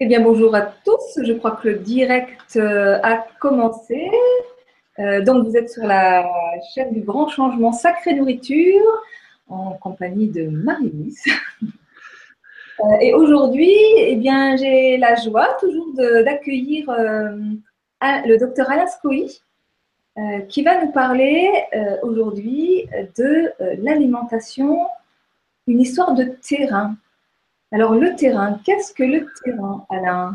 Eh bien, bonjour à tous. Je crois que le direct euh, a commencé. Euh, donc, vous êtes sur la chaîne du Grand Changement Sacré Nourriture en compagnie de Marie-Lise. Euh, et aujourd'hui, eh bien, j'ai la joie toujours d'accueillir le docteur Alain Scoy, qui va nous parler aujourd'hui de l'alimentation, une histoire de terrain. Alors, le terrain, qu'est-ce que le terrain, Alain?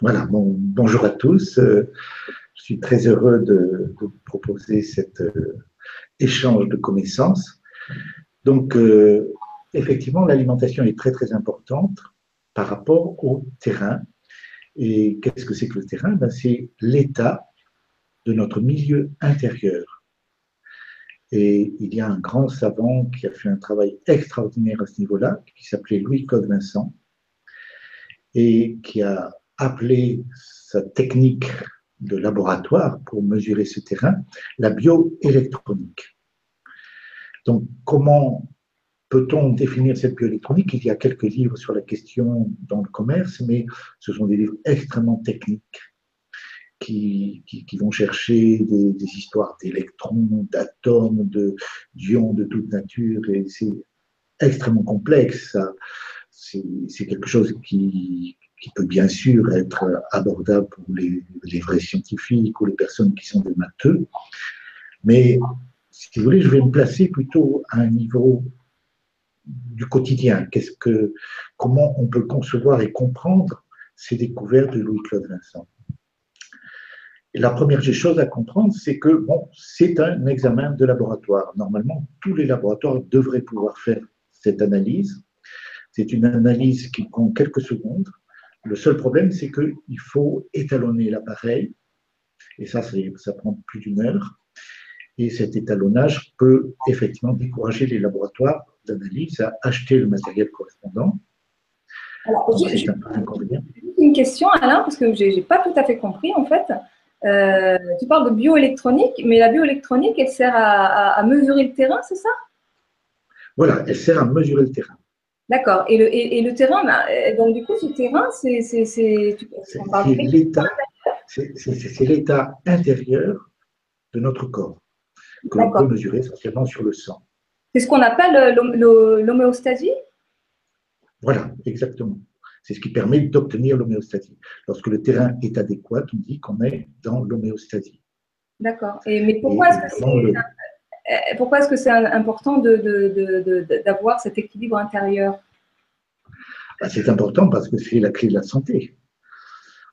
Voilà, bon, bonjour à tous. Euh, je suis très heureux de, vous proposer cet euh, échange de connaissances. Donc, euh, effectivement, l'alimentation est très, très importante par rapport au terrain. Et qu'est-ce que c'est que le terrain? Ben, C'est l'état de notre milieu intérieur. Et il y a un grand savant qui a fait un travail extraordinaire à ce niveau-là, qui s'appelait Louis-Claude Vincent, et qui a appelé sa technique de laboratoire pour mesurer ce terrain la bioélectronique. Donc, comment peut-on définir cette bioélectronique? Il y a quelques livres sur la question dans le commerce, mais ce sont des livres extrêmement techniques qui, vont chercher des, histoires d'électrons, d'atomes, d'ions de, toute nature, c'est extrêmement complexe. C'est quelque chose qui, peut bien sûr être abordable pour les, vrais scientifiques ou les personnes qui sont des matheux, mais si vous voulez, je vais me placer plutôt à un niveau du quotidien. Comment on peut concevoir et comprendre ces découvertes de Louis-Claude Vincent? La première chose à comprendre, c'est que bon, c'est un examen de laboratoire. Normalement, tous les laboratoires devraient pouvoir faire cette analyse. C'est une analyse qui prend quelques secondes. Le seul problème, c'est qu'il faut étalonner l'appareil, et ça, ça prend plus d'une heure. Et cet étalonnage peut effectivement décourager les laboratoires d'analyse à acheter le matériel correspondant. Alors, j'ai une question, Alain, parce que je n'ai pas tout à fait compris en fait. Euh, tu parles de bioélectronique, mais la bioélectronique, elle sert à, mesurer le terrain, c'est ça? Voilà, elle sert à mesurer le terrain. D'accord. Et le, et, le terrain, bah, euh, donc du coup, ce terrain, c'est l'état, l'état intérieur de notre corps que l'on peut mesurer essentiellement sur le sang. C'est ce qu'on appelle l'homéostasie? Voilà, exactement. C'est ce qui permet d'obtenir l'homéostasie. Lorsque le terrain est adéquat, on dit qu'on est dans l'homéostasie. D'accord. mais pourquoi est-ce que c'est important d'avoir cet équilibre intérieur? Bah, C'est important parce que c'est la clé de la santé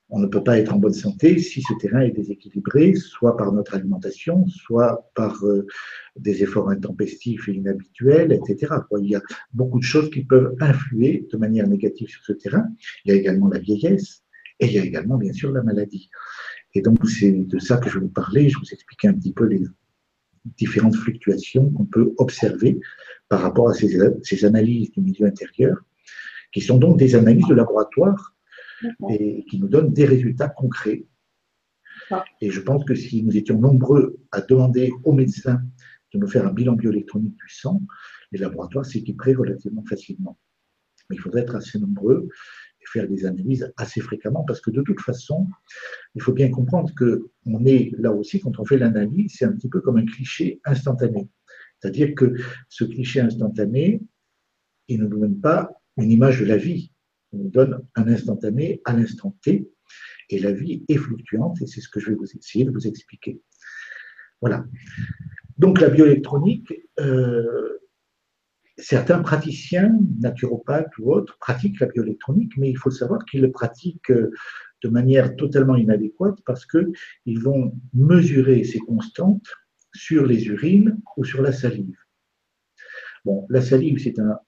on ne peut pas être en bonne santé si ce terrain est déséquilibré, soit par notre alimentation, soit par euh, des efforts intempestifs et inhabituels, etc. Il y a beaucoup de choses qui peuvent influer de manière négative sur ce terrain. Il y a également la vieillesse et il y a également, bien sûr, la maladie. Et donc, c'est de ça que je vais vous parler. Je vous expliquer un petit peu les différentes fluctuations qu'on peut observer par rapport à ces, ces analyses du milieu intérieur, qui sont donc des analyses de laboratoire et qui nous donne des résultats concrets. Et je pense que si nous étions nombreux à demander aux médecins de nous faire un bilan bioélectronique du sang, les laboratoires s'équiperaient relativement facilement. Mais il faudrait être assez nombreux et faire des analyses assez fréquemment parce que de toute façon, il faut bien comprendre que on est là aussi, quand on fait l'analyse, c'est un petit peu comme un cliché instantané. C'est-à-dire que ce cliché instantané, il ne nous donne pas une image de la vie on donne un instantané à l'instant T, et la vie est fluctuante, et c'est ce que je vais essayer de vous expliquer. Voilà. Donc la bioélectronique, euh, certains praticiens, naturopathes ou autres, pratiquent la bioélectronique, mais il faut savoir qu'ils le pratiquent euh, de manière totalement inadéquate parce qu'ils vont mesurer ces constantes sur les urines ou sur la salive. Bon, la salive, c'est un,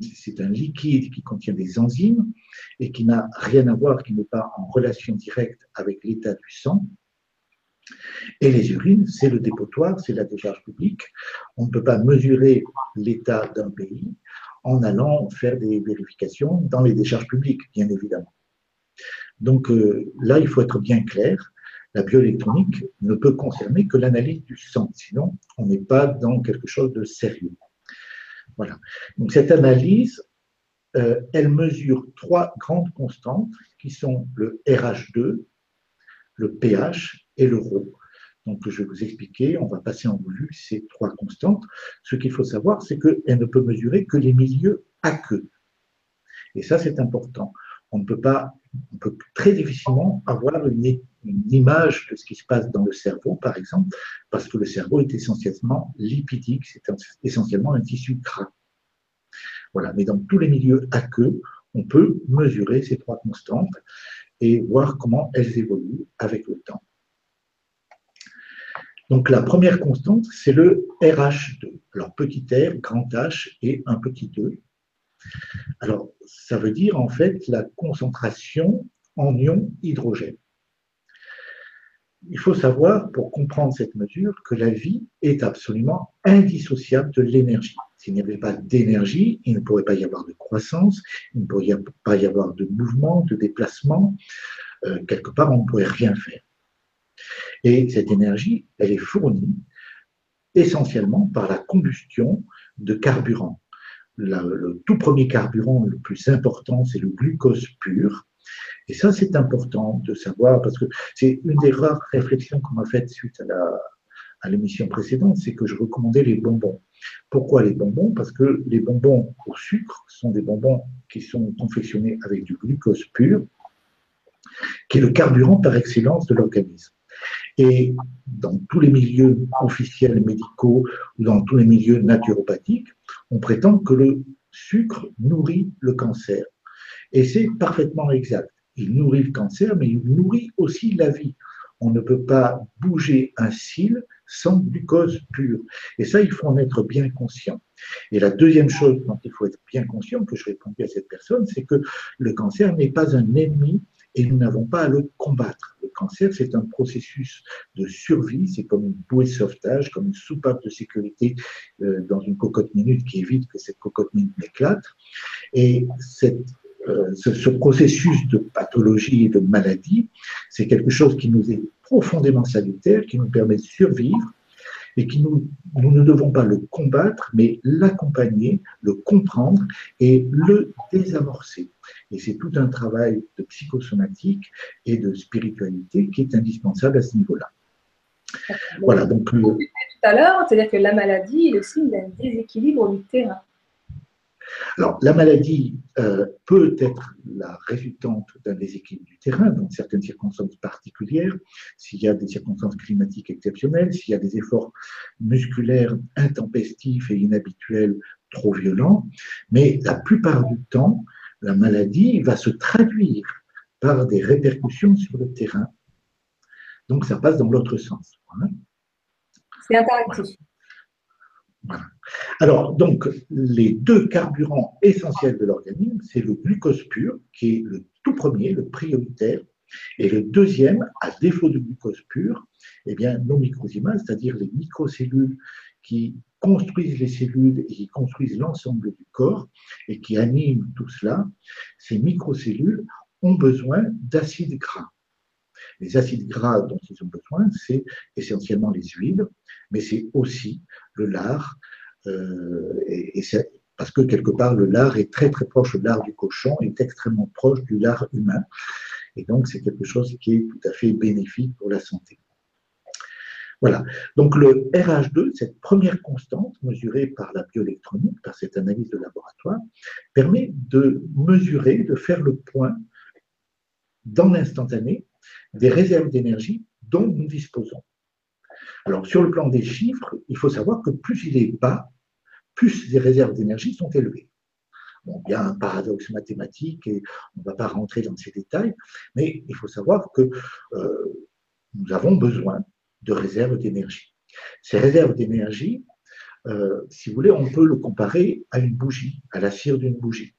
c'est un liquide qui contient des enzymes et qui n'a rien à voir, qui n'est pas en relation directe avec l'état du sang. Et les urines, c'est le dépotoir, c'est la décharge publique. On ne peut pas mesurer l'état d'un pays en allant faire des vérifications dans les décharges publiques, bien évidemment. Donc euh, là, il faut être bien clair. La bioélectronique ne peut concerner que l'analyse du sang, sinon on n'est pas dans quelque chose de sérieux. Voilà. Donc cette analyse, euh, elle mesure trois grandes constantes qui sont le RH2, le pH et le ρ. Donc, je vais vous expliquer, on va passer en revue ces trois constantes. Ce qu'il faut savoir, c'est qu'elle ne peut mesurer que les milieux aqueux. Et ça, c'est important. On ne peut pas, on peut très difficilement avoir une, image de ce qui se passe dans le cerveau, par exemple, parce que le cerveau est essentiellement lipidique, c'est essentiellement un tissu gras. Voilà. Mais dans tous les milieux aqueux, on peut mesurer ces trois constantes et voir comment elles évoluent avec le temps. Donc la première constante, c'est le RH2. Alors petit r, grand H et un petit e. Alors ça veut dire en fait la concentration en ion hydrogène. Il faut savoir, pour comprendre cette mesure, que la vie est absolument indissociable de l'énergie. S'il n'y avait pas d'énergie, il ne pourrait pas y avoir de croissance, il ne pourrait pas y avoir de mouvement, de déplacement. Euh, quelque part, on ne pourrait rien faire. Et cette énergie, elle est fournie essentiellement par la combustion de le tout premier carburant le plus important, c'est le glucose pur. Et ça, c'est important de savoir, parce que c'est une des rares réflexions qu'on m'a faites suite à l'émission précédente, c'est que je recommandais les bonbons. Pourquoi les bonbons? Parce que les bonbons au sucre sont des bonbons qui sont confectionnés avec du glucose pur, qui est le carburant par excellence de l'organisme. Et dans tous les milieux officiels médicaux ou dans tous les milieux naturopathiques, on prétend que le sucre nourrit le cancer. Et c'est parfaitement exact. Il nourrit le cancer, mais il nourrit aussi la vie. On ne peut pas bouger un cil sans glucose pur. Et ça, il faut en être bien conscient. Et la deuxième chose dont il faut être bien conscient, que je répondais à cette personne, c'est que le cancer n'est pas un ennemi et nous n'avons pas à le combattre. Le cancer, c'est un processus de survie, c'est comme une bouée de sauvetage, comme une soupape de sécurité euh, dans une cocotte minute qui évite que cette cocotte minute n'éclate. Et euh, ce, processus de pathologie et de maladie, c'est quelque chose qui nous est profondément salutaire, qui nous permet de survivre et qui nous, nous ne devons pas le combattre, mais l'accompagner, le comprendre et le désamorcer. Et c'est tout un travail de psychosomatique et de spiritualité qui est indispensable à ce niveau-là. Voilà, donc. Tout à l'heure, c'est-à-dire que la maladie est le signe d'un déséquilibre du terrain. Alors, la maladie euh, peut être la résultante d'un déséquilibre du terrain dans certaines circonstances particulières, s'il y a des circonstances climatiques exceptionnelles, s'il y a des efforts musculaires intempestifs et inhabituels trop violents, mais la plupart du temps, la maladie va se traduire par des répercussions sur le terrain. Donc, ça passe dans l'autre sens. C'est interactif. Alors, donc, les deux carburants essentiels de l'organisme, c'est le glucose pur, qui est le tout premier, le prioritaire, et le deuxième, à défaut de glucose pur, eh bien, nos microzymas, c'est-à-dire les microcellules qui construisent les cellules et qui construisent l'ensemble du corps et qui animent tout cela, ces microcellules ont besoin d'acides gras. Les acides gras dont ils ont besoin, c'est essentiellement les huiles, mais c'est aussi le lard, euh, et, parce que quelque part, le lard est très très proche, le lard du cochon est extrêmement proche du lard humain. Et donc, c'est quelque chose qui est tout à fait bénéfique pour la santé. Voilà. Donc, le RH2, cette première constante mesurée par la bioélectronique, par cette analyse de laboratoire, permet de mesurer, de faire le point dans l'instantané des réserves d'énergie dont nous disposons. Alors, sur le plan des chiffres, il faut savoir que plus il est bas, plus les réserves d'énergie sont élevées. Bon, il un paradoxe mathématique et on ne va pas rentrer dans ces détails, mais il faut savoir que euh, nous avons besoin de réserves d'énergie. Ces réserves d'énergie, euh, si vous voulez, on peut le comparer à une bougie, à la cire d'une bougie.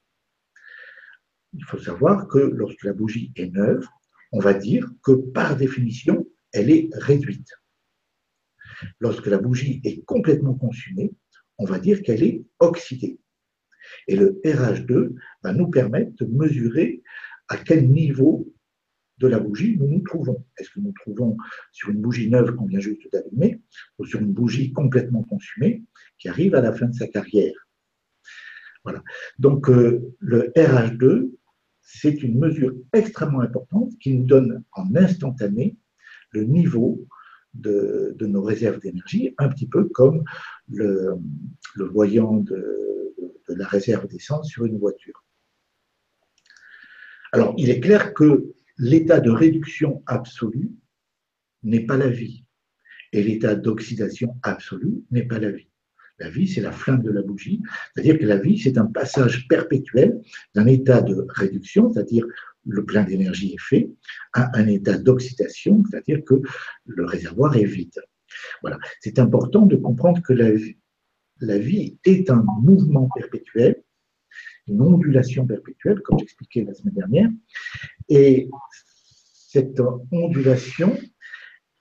Il faut savoir que lorsque la bougie est neuve, on va dire que par définition, elle est réduite. Lorsque la bougie est complètement consumée, on va dire qu'elle est oxydée. Et le RH2 va nous permettre de mesurer à quel niveau de la bougie nous nous trouvons. Est-ce que nous nous trouvons sur une bougie neuve qu'on vient juste d'allumer ou sur une bougie complètement consumée qui arrive à la fin de sa carrière? Voilà. Donc, euh, le RH2, c'est une mesure extrêmement importante qui nous donne en instantané le niveau de, nos réserves d'énergie, un petit peu comme le, voyant de, de la réserve d'essence sur une voiture. Alors, il est clair que l'état de réduction absolue n'est pas la vie, et l'état d'oxydation absolue n'est pas la vie. La vie, c'est la flamme de la bougie, c'est-à-dire que la vie, c'est un passage perpétuel d'un état de réduction, c'est-à-dire le plein d'énergie est fait, à un état d'oxydation, c'est-à-dire que le réservoir est vide. Voilà. C'est important de comprendre que la vie, la vie est un mouvement perpétuel, ondulation perpétuelle, comme j'expliquais la semaine dernière, et cette ondulation,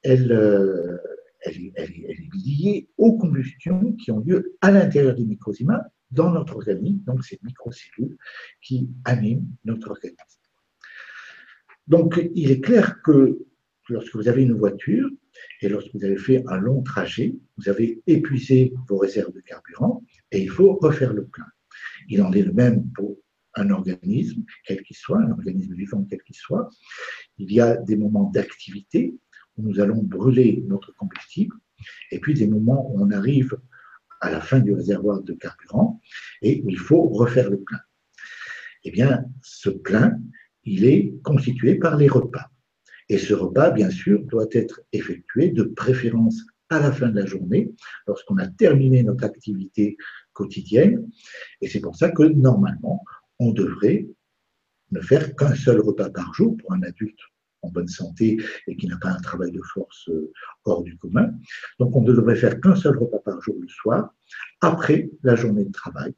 elle, euh, est liée aux combustions qui ont lieu à l'intérieur des microzymas dans notre organisme, donc ces microcellules qui animent notre organisme. Donc, il est clair que lorsque vous avez une voiture et lorsque vous avez fait un long trajet, vous avez épuisé vos réserves de carburant et il faut refaire le plein. Il en est le même pour un organisme, quel qu'il soit, un organisme vivant quel qu'il soit. Il y a des moments d'activité nous allons brûler notre combustible, et puis des moments où on arrive à la fin du réservoir de carburant et où il faut refaire le plein. Eh bien, ce plein, il est constitué par les repas. Et ce repas, bien sûr, doit être effectué de préférence à la fin de la journée, lorsqu'on a terminé notre activité Et c'est pour ça que normalement, on devrait ne faire qu'un seul repas par jour pour un adulte en bonne santé et qui n'a pas un travail de force euh, hors du commun. Donc on ne devrait faire qu'un seul repas par jour le soir, après la journée de travail.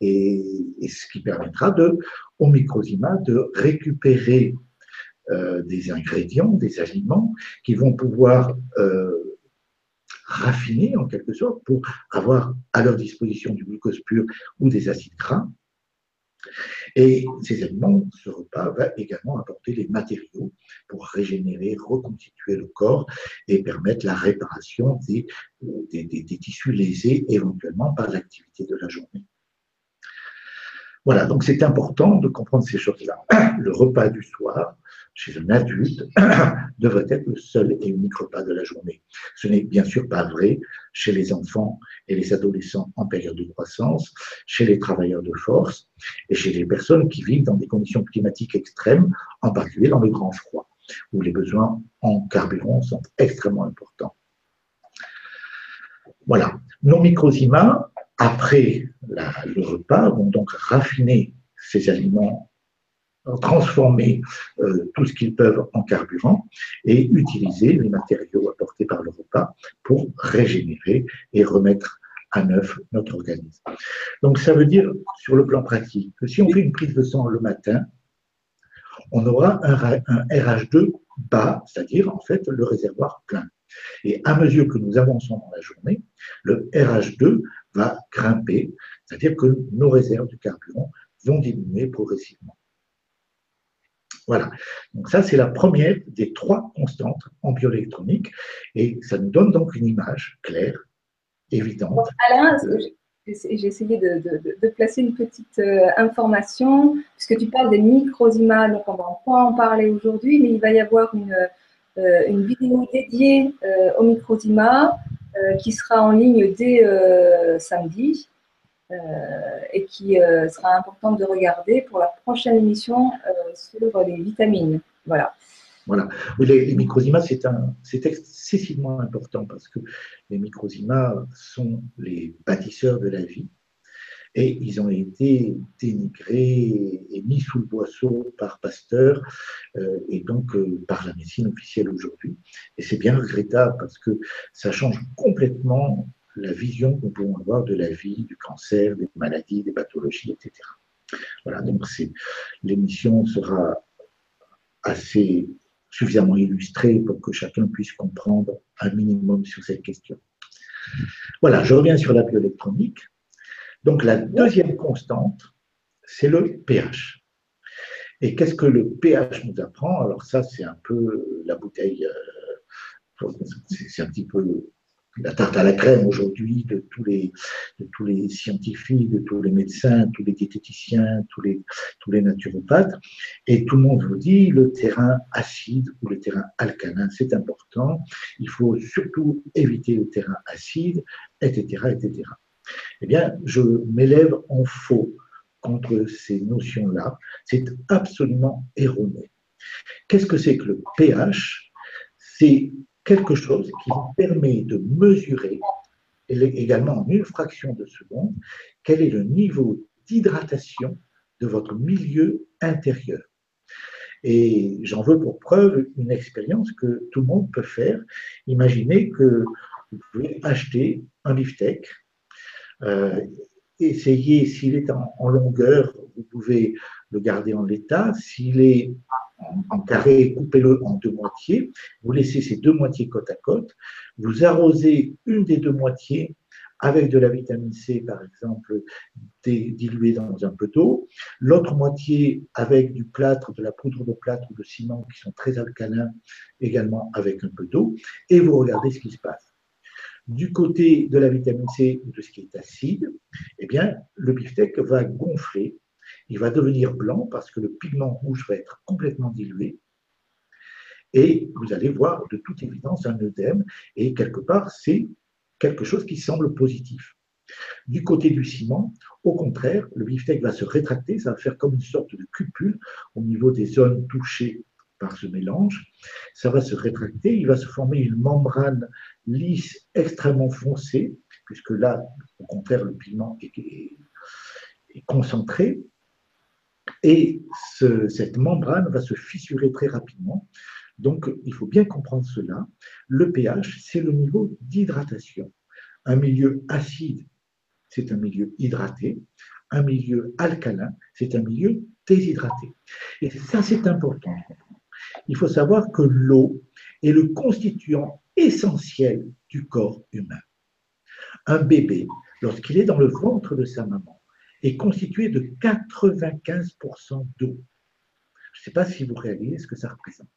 Et, ce qui permettra de, au microsima de récupérer euh, des ingrédients, des aliments qui vont pouvoir euh, raffiner en quelque sorte pour avoir à leur disposition du glucose pur ou des acides gras et ces aliments, ce repas va également apporter les matériaux pour régénérer, reconstituer le corps et permettre la réparation des, tissus lésés éventuellement par l'activité de la journée. Voilà, donc c'est important de comprendre ces choses-là. Le repas du soir, chez un adulte, devrait être le seul et unique repas de la journée. Ce n'est bien sûr pas vrai chez les enfants et les adolescents en période de croissance, chez les travailleurs de force et chez les personnes qui vivent dans des conditions climatiques extrêmes, en particulier dans le grand froid, où les besoins en carburant sont extrêmement importants. Voilà. Nos microzymas, après le repas, vont donc raffiner ces aliments, transformer euh, tout ce qu'ils peuvent en carburant et utiliser les matériaux apportés par le repas pour régénérer et remettre à neuf notre organisme. Donc ça veut dire, sur le plan pratique, que si on fait une prise de sang le matin, on aura un RH2 bas, c'est-à-dire en fait le réservoir plein. Et à mesure que nous avançons dans la journée, le RH2 va grimper, c'est-à-dire que nos réserves de carburant vont diminuer progressivement. Voilà. Donc ça, c'est la première des trois constantes en bioélectronique et ça nous donne donc une image claire, évidente. Alain, j'ai essayé de, placer une petite euh, information, puisque tu parles des microzymas, donc on va pas en parler aujourd'hui, mais il va y avoir une, euh, vidéo dédiée euh, au microzima euh, qui sera en ligne dès samedi et qui sera importante de regarder pour la prochaine émission sur les vitamines. Voilà. Voilà. les, les microzymas, c'est excessivement important parce que les microzymas sont les bâtisseurs de la vie et ils ont été dénigrés et mis sous le boisseau par Pasteur euh, et donc euh, par la médecine officielle aujourd'hui. Et c'est bien regrettable parce que ça change complètement la vision que nous pouvons avoir de la vie, du cancer, des maladies, des pathologies, etc. Voilà, donc l'émission sera assez suffisamment illustrée pour que chacun puisse comprendre un minimum sur cette question. Voilà, je reviens sur la bioélectronique. Donc la deuxième constante, c'est le pH. Et qu'est-ce que le pH nous apprend? Alors ça, c'est un peu la bouteille, euh, c'est un petit peu la tarte à la crème aujourd'hui de tous les tous les scientifiques, de tous les médecins, tous les diététiciens, tous les tous les naturopathes, et tout le monde vous dit le terrain acide ou le terrain alcalin, c'est important. Il faut surtout éviter le terrain acide, etc., etc. Eh bien, je m'élève en faux contre ces notions-là. C'est absolument erroné. Qu'est-ce que c'est que le pH? C'est quelque chose qui vous permet de mesurer, également en une fraction de seconde, quel est le niveau d'hydratation de votre milieu intérieur. Et j'en veux pour preuve une expérience que tout le monde peut faire. Imaginez que vous pouvez acheter un beefsteak, euh, essayez, s'il est en, longueur, vous pouvez le garder en l'état. S'il est en, carré, coupez-le en deux moitiés. Vous laissez ces deux moitiés côte à côte. Vous arrosez une des deux moitiés avec de la vitamine C, par exemple, diluée dans un peu d'eau. L'autre moitié avec du plâtre, de la poudre de plâtre ou de ciment qui sont très alcalins, également avec un peu d'eau. Et vous regardez ce qui se passe du côté de la vitamine C ou de ce qui est acide, eh bien, le beefsteak va gonfler, il va devenir blanc parce que le pigment rouge va être complètement dilué. Et vous allez voir de toute évidence un œdème, et quelque part, c'est quelque chose qui semble positif. Du côté du ciment, au contraire, le beefsteak va se rétracter, ça va faire comme une sorte de cupule au niveau des zones touchées par ce mélange. Ça va se rétracter, il va se former une membrane lisse extrêmement foncée, puisque là, au contraire, le pigment est, concentré. Et cette membrane va se fissurer très rapidement. Donc, il faut bien comprendre cela. Le pH, c'est le niveau d'hydratation. Un milieu acide, c'est un milieu hydraté. Un milieu alcalin, c'est un milieu déshydraté. Et ça, c'est important il faut savoir que l'eau est le constituant essentiel du corps humain. Un bébé, lorsqu'il est dans le ventre de sa maman, est constitué de 95% d'eau. Je ne sais pas si vous réalisez ce que ça représente.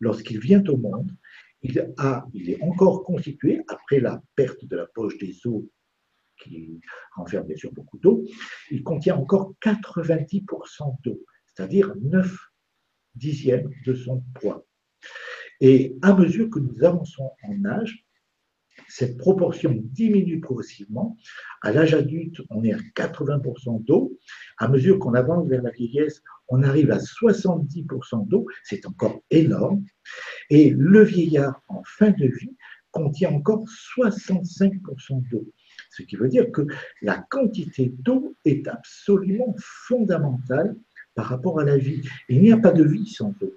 Lorsqu'il vient au monde, il, est encore constitué, après la perte de la poche des os qui renferme bien sûr beaucoup d'eau, il contient encore 90% d'eau, c'est-à-dire 9 dixième de son poids. Et à mesure que nous avançons en âge, cette proportion diminue progressivement. À l'âge adulte, on est à 80% d'eau. À mesure qu'on avance vers la vieillesse, on arrive à 70% d'eau. C'est encore énorme. Et le vieillard en fin de vie contient encore 65% d'eau. Ce qui veut dire que la quantité d'eau est absolument fondamentale par rapport à la vie. Il n'y a pas de vie sans eau.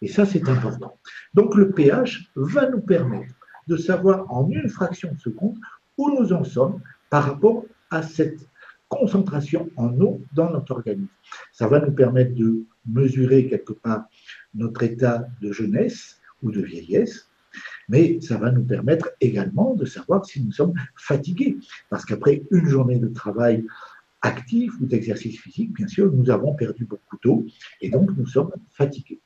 Et ça, c'est important. Donc le pH va nous permettre de savoir en une fraction de seconde où nous en sommes par rapport à cette concentration en eau dans notre organisme. Ça va nous permettre de mesurer quelque part notre état de jeunesse ou de vieillesse, mais ça va nous permettre également de savoir si nous sommes fatigués. Parce qu'après une journée de travail actif ou d'exercice physique, bien sûr, nous avons perdu beaucoup d'eau et donc nous sommes fatigués.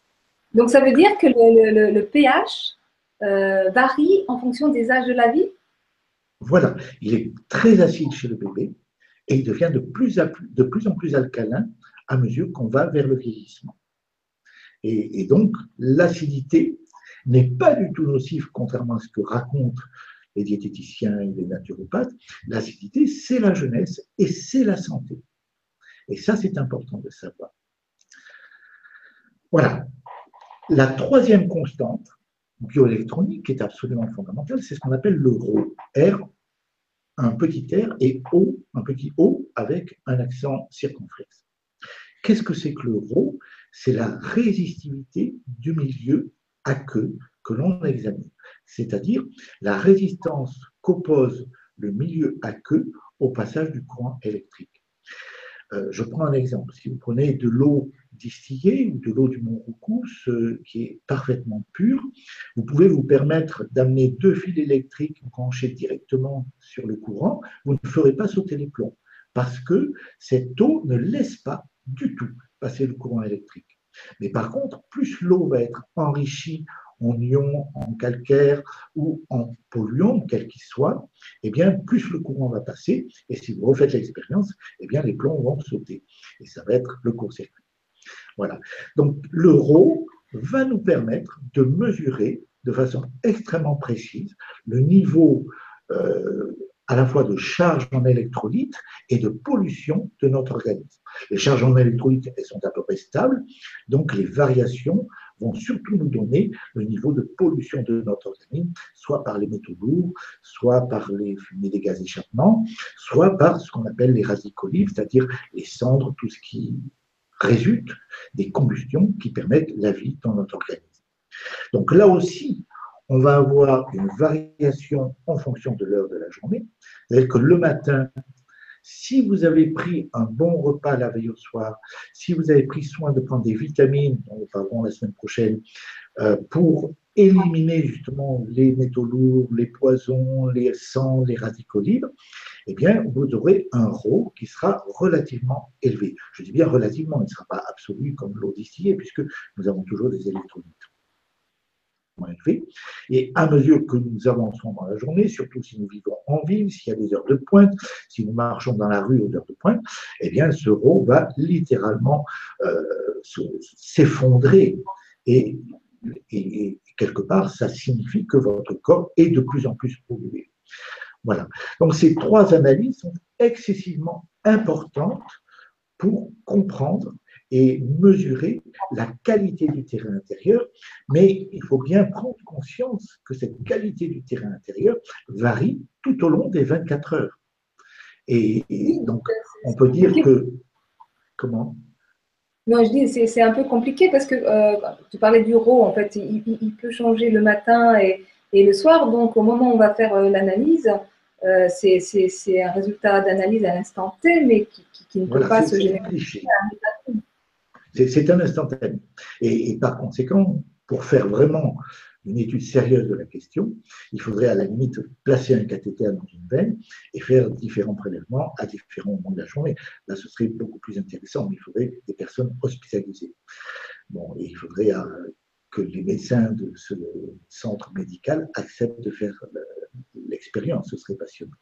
Donc ça veut dire que le, pH euh, varie en fonction des âges de la vie Voilà, il est très acide chez le bébé et il devient de plus, en plus alcalin à mesure qu'on va vers le vieillissement. Et, et donc l'acidité n'est pas du tout nocive, contrairement à ce que racontent les diététiciens et les naturopathes, l'acidité, c'est la jeunesse et c'est la santé. Et ça, c'est important de savoir. Voilà. La troisième constante bioélectronique qui est absolument fondamentale, c'est ce qu'on appelle le ρ. R, un petit R, et O, un petit O avec un accent circonflexe. Qu'est-ce que c'est que le ρ C'est la résistivité du milieu aqueux que l'on examine c'est-à-dire la résistance qu'oppose le milieu aqueux au passage du courant électrique. Euh, je prends un exemple. Si vous prenez de l'eau distillée ou de l'eau du Mont Roucous qui est parfaitement pure, vous pouvez vous permettre d'amener deux fils électriques branchés directement sur le courant. Vous ne ferez pas sauter les plombs parce que cette eau ne laisse pas du tout passer le courant électrique. Mais par contre, plus l'eau va être enrichie en ion, en calcaire ou en polluant, quel qu'il soit, eh bien, plus le courant va passer. Et si vous refaites l'expérience, eh bien, les plombs vont sauter. Et ça va être le court-circuit. Voilà. Donc, l'euro va nous permettre de mesurer de façon extrêmement précise le niveau euh, à la fois de charge en électrolyte et de pollution de notre organisme. Les charges en électrolyte, elles sont à peu près stables, donc les variations vont surtout nous donner le niveau de pollution de notre organisme, soit par les métaux lourds, soit par les fumées des gaz d'échappement, soit par ce qu'on appelle les radicolives, c'est-à-dire les cendres, tout ce qui résulte des combustions qui permettent la vie dans notre organisme. Donc là aussi, on va avoir une variation en fonction de l'heure de la journée. C'est-à-dire que le matin, si vous avez pris un bon repas la veille au soir, si vous avez pris soin de prendre des vitamines, dont nous parlerons la semaine prochaine, euh, pour éliminer justement les métaux lourds, les poisons, les sangs, les radicaux libres, eh bien, vous aurez un rho qui sera relativement élevé. Je dis bien relativement, il ne sera pas absolu comme l'eau distillée, puisque nous avons toujours des électrolytes. Et à mesure que nous avançons dans la journée, surtout si nous vivons en ville, s'il y a des heures de pointe, si nous marchons dans la rue aux heures de pointe, eh bien, ce rho va littéralement euh, s'effondrer. Et, quelque part, ça signifie que votre corps est de plus en plus pollué. Voilà. Donc, ces trois analyses sont excessivement importantes pour comprendre et mesurer la qualité du terrain intérieur, mais il faut bien prendre conscience que cette qualité du terrain intérieur varie tout au long des 24 heures. Et, donc, on peut dire que... Comment? Non, je dis, c'est un peu compliqué parce que euh, tu parlais du RAW, en fait, il, peut changer le matin et, et, le soir. Donc, au moment où on va faire euh, l'analyse, euh, c'est un résultat d'analyse à l'instant T, mais qui, ne peut pas se générer. C'est un instantané. Et, par conséquent, pour faire vraiment une étude sérieuse de la question, il faudrait à la limite placer un cathéter dans une veine et faire différents prélèvements à différents moments de la journée. Là, ce serait beaucoup plus intéressant, mais il faudrait des personnes hospitalisées. Bon, et il faudrait euh, que les médecins de ce centre médical acceptent de faire l'expérience, ce serait passionnant.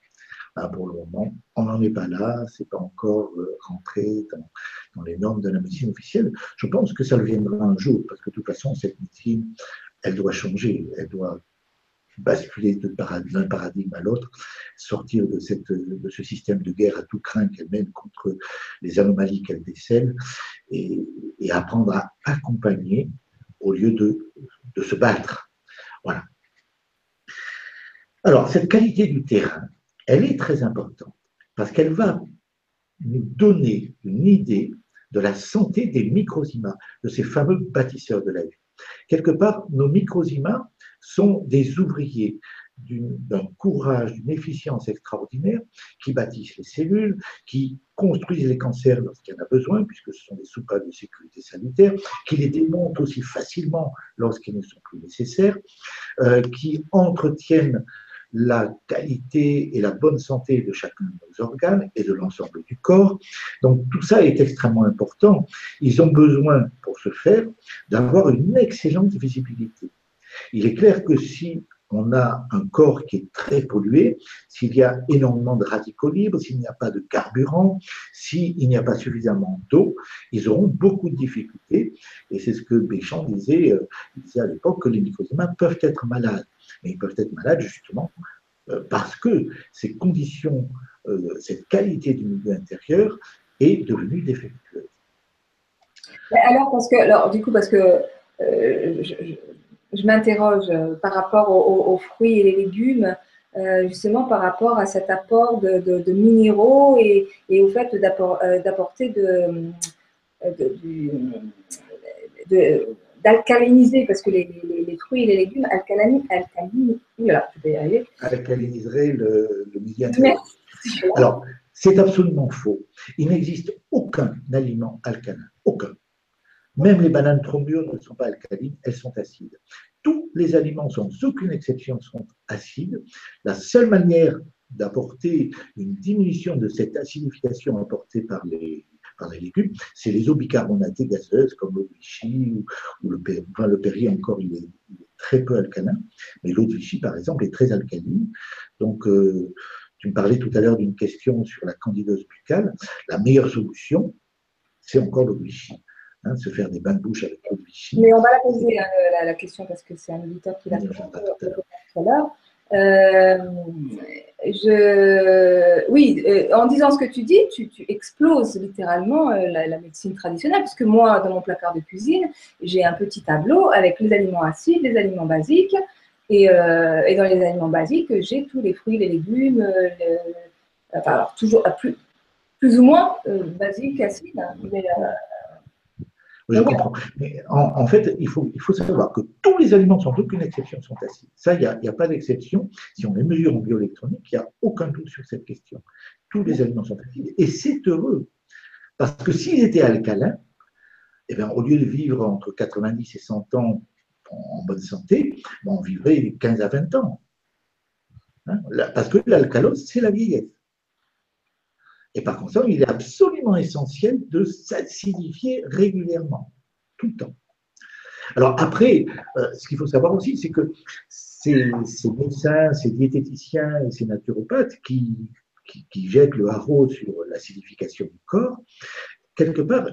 Ah, pour le moment, on n'en est pas là, c'est pas encore euh, rentré dans, les normes de la médecine officielle. Je pense que ça le viendra un jour, parce que de toute façon, cette médecine, elle doit changer, elle doit basculer d'un paradigme à l'autre, sortir de ce système de guerre à tout craint qu'elle mène contre les anomalies qu'elle décèle et, apprendre à accompagner au lieu de, se battre. Voilà. Alors, cette qualité du terrain, elle est très importante parce qu'elle va nous donner une idée de la santé des microzymas, de ces fameux bâtisseurs de la vie. Quelque part, nos microzymas sont des ouvriers d'un courage, d'une efficience extraordinaire, qui bâtissent les cellules, qui construisent les cancers lorsqu'il y en a besoin, puisque ce sont des soupapes de sécurité sanitaire, qui les démontent aussi facilement lorsqu'ils ne sont plus nécessaires, euh, qui entretiennent la qualité et la bonne santé de chacun de nos organes et de l'ensemble du corps. Donc tout ça est extrêmement important. Ils ont besoin, pour ce faire, d'avoir une excellente visibilité. Il est clair que si on a un corps qui est très pollué, s'il y a énormément de radicaux libres, s'il n'y a pas de carburant, s'il n'y a pas suffisamment d'eau, ils auront beaucoup de difficultés. Et c'est ce que Béchamp disait, euh, il disait à l'époque que les microzymas peuvent être malades mais ils peuvent être malades justement euh, parce que ces conditions, euh, cette qualité du milieu intérieur est devenue défectueuse. Alors, parce que, du coup, parce que m'interroge par rapport aux, fruits et les légumes, justement par rapport à cet apport de, minéraux et, au fait d'apporter de, de, d'alcaliniser, parce que les, fruits et les légumes alcalinisent, alcaliniseraient le, le milieu intérieur. Alors, c'est absolument faux. Il n'existe aucun aliment alcalin, aucun. Même les bananes trop mûres ne sont pas alcalines, elles sont acides. Tous les aliments, sans aucune exception, sont acides. La seule manière d'apporter une diminution de cette acidification apportée par les, par les légumes, c'est les eaux bicarbonatées gazeuses comme l'eau de Vichy ou, le, enfin, le Perrier encore, il est, très peu alcalin, mais l'eau de Vichy, par exemple, est très alcaline. Donc, euh, tu me parlais tout à l'heure d'une question sur la candidose buccale. La meilleure solution, c'est encore l'eau de Vichy. Hein, se faire des bains de bouche avec de Vichy. Mais on va la poser, hein, la, question, parce que c'est un auditeur qui l'a posé tout à l'heure. Euh, je, oui, euh, en disant ce que tu dis, tu, exploses littéralement euh, la, médecine traditionnelle, parce que moi, dans mon placard de cuisine, j'ai un petit tableau avec les aliments acides, les aliments basiques, et, dans les aliments basiques, j'ai tous les fruits, les légumes, enfin, alors toujours plus, plus ou moins basiques, acides, hein, je comprends. Mais en, fait, il faut, il faut savoir que tous les aliments, sans aucune exception, sont acides. Ça, il n'y a, pas d'exception. Si on les mesure en bioélectronique, il n'y a aucun doute sur cette question. Tous les aliments sont acides. Et c'est heureux. Parce que s'ils étaient alcalins, eh bien, au lieu de vivre entre 90 et 100 ans en bonne santé, ben, on vivrait 15 à 20 ans. Hein, parce que l'alcalose, c'est la vieillesse. Et par conséquent, il est absolument essentiel de s'acidifier régulièrement, tout le temps. Alors après, euh, ce qu'il faut savoir aussi, c'est que ces, médecins, ces diététiciens et ces naturopathes qui, jettent le haro sur l'acidification du corps, quelque part,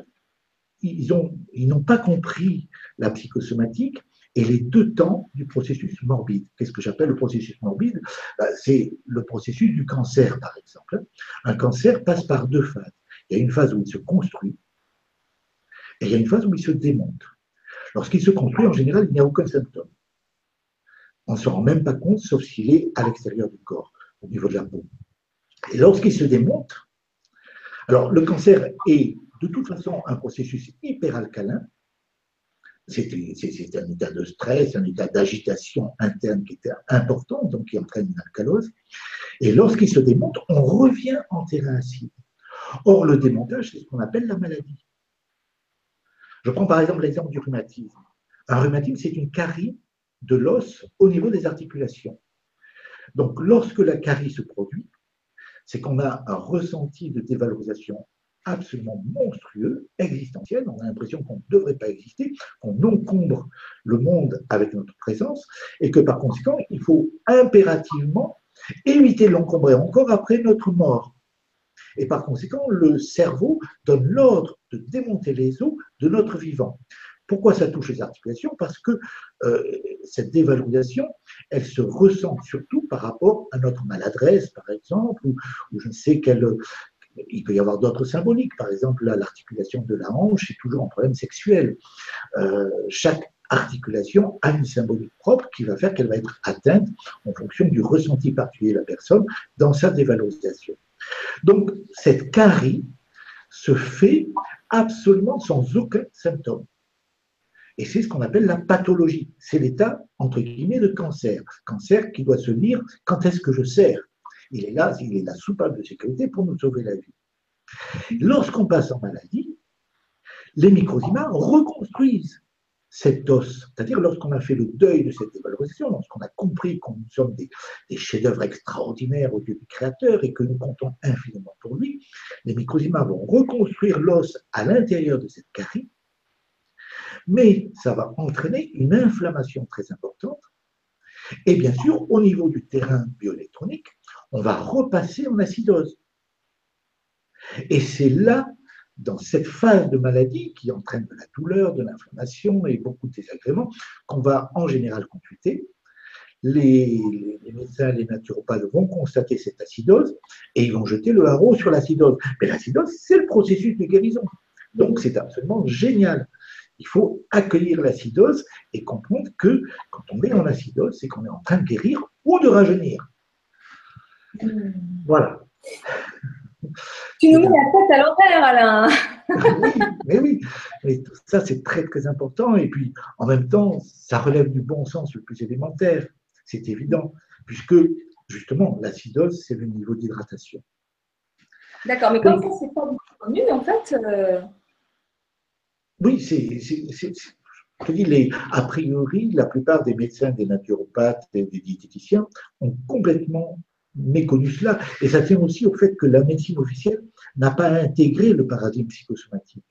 ils n'ont pas compris la psychosomatique et les deux temps du processus morbide. Qu'est-ce que j'appelle le processus morbide? Bah, C'est le processus du cancer, par exemple. Un cancer passe par deux phases. Il y a une phase où il se construit et il y a une phase où il se démonte. Lorsqu'il se construit, en général, il n'y a aucun symptôme. On ne se rend même pas compte, sauf s'il est à l'extérieur du corps, au niveau de la peau. Et lorsqu'il se démonte, alors le cancer est de toute façon un processus hyperalcalin, c'est un état de stress, un état d'agitation interne qui était important, donc qui entraîne une alcalose. Et lorsqu'il se démonte, on revient en terrain acide. Or, le démontage, c'est ce qu'on appelle la maladie. Je prends par exemple l'exemple du rhumatisme. Un rhumatisme, c'est une carie de l'os au niveau des articulations. Donc, lorsque la carie se produit, c'est qu'on a un ressenti de dévalorisation absolument monstrueux, existentiel. On a l'impression qu'on ne devrait pas exister, qu'on encombre le monde avec notre présence, et que par conséquent, il faut impérativement éviter de l'encombrer encore après notre mort. Et par conséquent, le cerveau donne l'ordre de démonter les os de notre vivant. Pourquoi ça touche les articulations? Parce que euh, cette dévalorisation, elle se ressent surtout par rapport à notre maladresse, par exemple, ou, ou je ne sais quelle, il peut y avoir d'autres symboliques. Par exemple, l'articulation de la hanche est toujours un problème sexuel. Euh, chaque articulation a une symbolique propre qui va faire qu'elle va être atteinte en fonction du ressenti particulier de la personne dans sa dévalorisation. Donc, cette carie se fait absolument sans aucun symptôme. Et c'est ce qu'on appelle la pathologie. C'est l'état, entre guillemets, de cancer. Cancer qui doit se dire quand est-ce que je sers il est là, il est la soupape de sécurité pour nous sauver la vie. Lorsqu'on passe en maladie, les microzymas reconstruisent cet os, c'est-à-dire lorsqu'on a fait le deuil de cette dévalorisation, lorsqu'on a compris qu'on sommes des, chefs-d'œuvre extraordinaires au Dieu du Créateur et que nous comptons infiniment pour lui, les microzymas vont reconstruire l'os à l'intérieur de cette carie, mais ça va entraîner une inflammation très importante. Et bien sûr, au niveau du terrain bioélectronique, on va repasser en acidose. Et c'est là, dans cette phase de maladie qui entraîne de la douleur, de l'inflammation et beaucoup de désagréments, qu'on va en général consulter. Les, médecins, les naturopathes vont constater cette acidose et ils vont jeter le haro sur l'acidose. Mais l'acidose, c'est le processus de guérison. Donc c'est absolument génial. Il faut accueillir l'acidose et comprendre que quand on est en acidose, c'est qu'on est en train de guérir ou de rajeunir. Voilà. Tu nous mets la tête à l'envers, Alain. oui, mais oui, mais tout ça c'est très très important et puis en même temps ça relève du bon sens le plus élémentaire, c'est évident, puisque justement l'acidose c'est le niveau d'hydratation. D'accord, mais comme ça c'est pas connu en fait. Euh, oui, c'est, je dis, les, a priori, la plupart des médecins, des naturopathes, des diététiciens ont complètement méconnu cela. Et ça tient aussi au fait que la médecine officielle n'a pas intégré le paradigme psychosomatique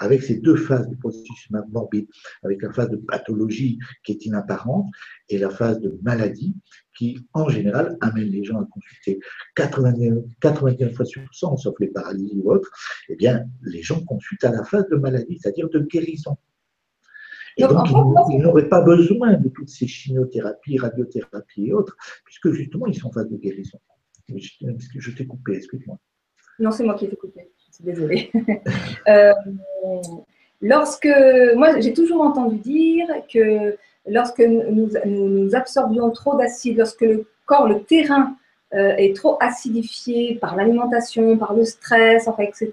avec ces deux phases du processus morbide, avec la phase de pathologie qui est inapparente et la phase de maladie qui, en général, amène les gens à consulter. 99, fois sur 100, sauf les paralysies ou autres, eh bien, les gens consultent à la phase de maladie, c'est-à-dire de guérison. Et donc, ils n'auraient pas besoin de toutes ces chimiothérapies, radiothérapies et autres, puisque justement, ils sont en phase de guérison. Je t'ai coupé, excuse-moi. Non, c'est moi qui t'ai coupé désolée. Euh, lorsque, moi, j'ai toujours entendu dire que lorsque nous, nous, absorbions trop d'acide, lorsque le corps, le terrain euh, est trop acidifié par l'alimentation, par le stress, enfin, etc.,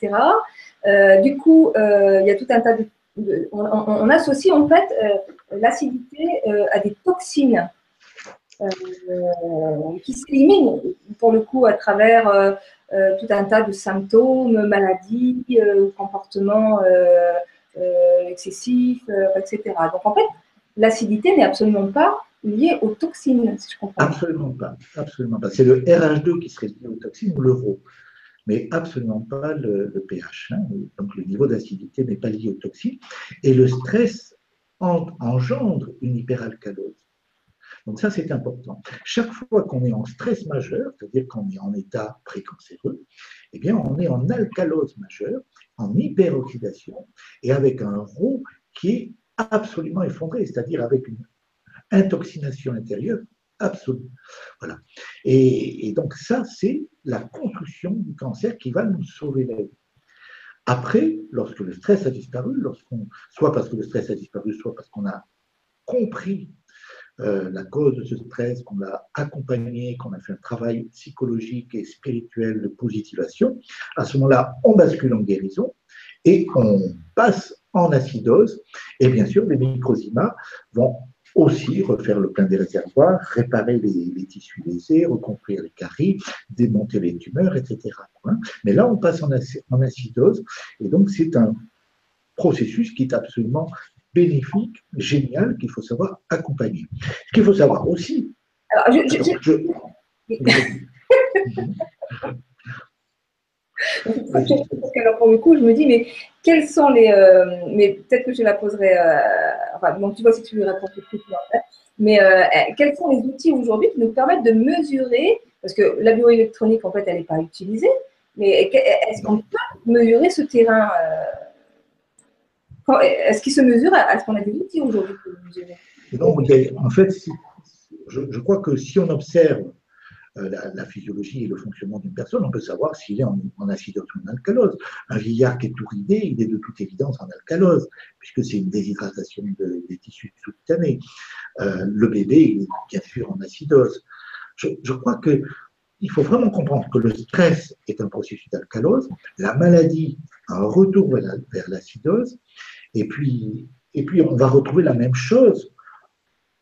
euh, du coup, il y a tout un tas de. On, associe en fait l'acidité à des toxines qui s'éliminent pour le coup à travers euh, tout un tas de symptômes, maladies, euh, comportements euh, excessifs, etc. Donc en fait, l'acidité n'est absolument pas liée aux toxines, si je comprends. Absolument pas, absolument pas. C'est le RH2 qui serait lié aux toxines ou l'euro, mais absolument pas le, pH. Hein. Donc le niveau d'acidité n'est pas lié aux toxines. Et le stress engendre une hyperalcalose. Donc ça, c'est important. Chaque fois qu'on est en stress majeur, c'est-à-dire qu'on est en état précancéreux, eh bien, on est en alcalose majeure, en hyperoxydation, et avec un rho qui est absolument effondré, c'est-à-dire avec une intoxination intérieure absolue. Voilà. Et, donc ça, c'est la construction du cancer qui va nous sauver la vie. Après, lorsque le stress a disparu, lorsqu'on, soit parce que le stress a disparu, soit parce qu'on a compris euh, la cause de ce stress, qu'on l'a accompagné, qu'on a fait un travail psychologique et spirituel de positivation, à ce moment-là, on bascule en guérison et on passe en acidose. Et bien sûr, les microzymas vont aussi refaire le plein des réservoirs, réparer les, tissus lésés, reconstruire les caries, démonter les tumeurs, etc. Mais là, on passe en, en acidose, et donc c'est un processus qui est absolument bénéfique, génial, qu'il faut savoir accompagner. Ce qu'il faut savoir aussi. Alors, je, Alors, pour le coup, je me dis, mais quels sont les. Euh, mais peut-être que je la poserai. Euh, tu vois si tu veux répondre tout de suite. Mais euh, quels sont les outils aujourd'hui qui nous permettent de mesurer Parce que la bioélectronique, en fait, elle n'est pas utilisée. Mais est-ce qu'on peut mesurer ce terrain est-ce qu'il se mesure Est-ce qu'on a des outils aujourd'hui pour le mesurer? Non, en fait, je, crois que si on observe euh, la, physiologie et le fonctionnement d'une personne, on peut savoir s'il est en, acidose ou en alcalose. Un vieillard qui est tout ridé, il est de toute évidence en alcalose, puisque c'est une déshydratation des tissus sous-cutanés. Euh, le bébé, il est bien sûr en acidose. Je, je crois que il faut vraiment comprendre que le stress est un processus d'alcalose, la maladie, un retour vers l'acidose, et puis, et puis, on va retrouver la même chose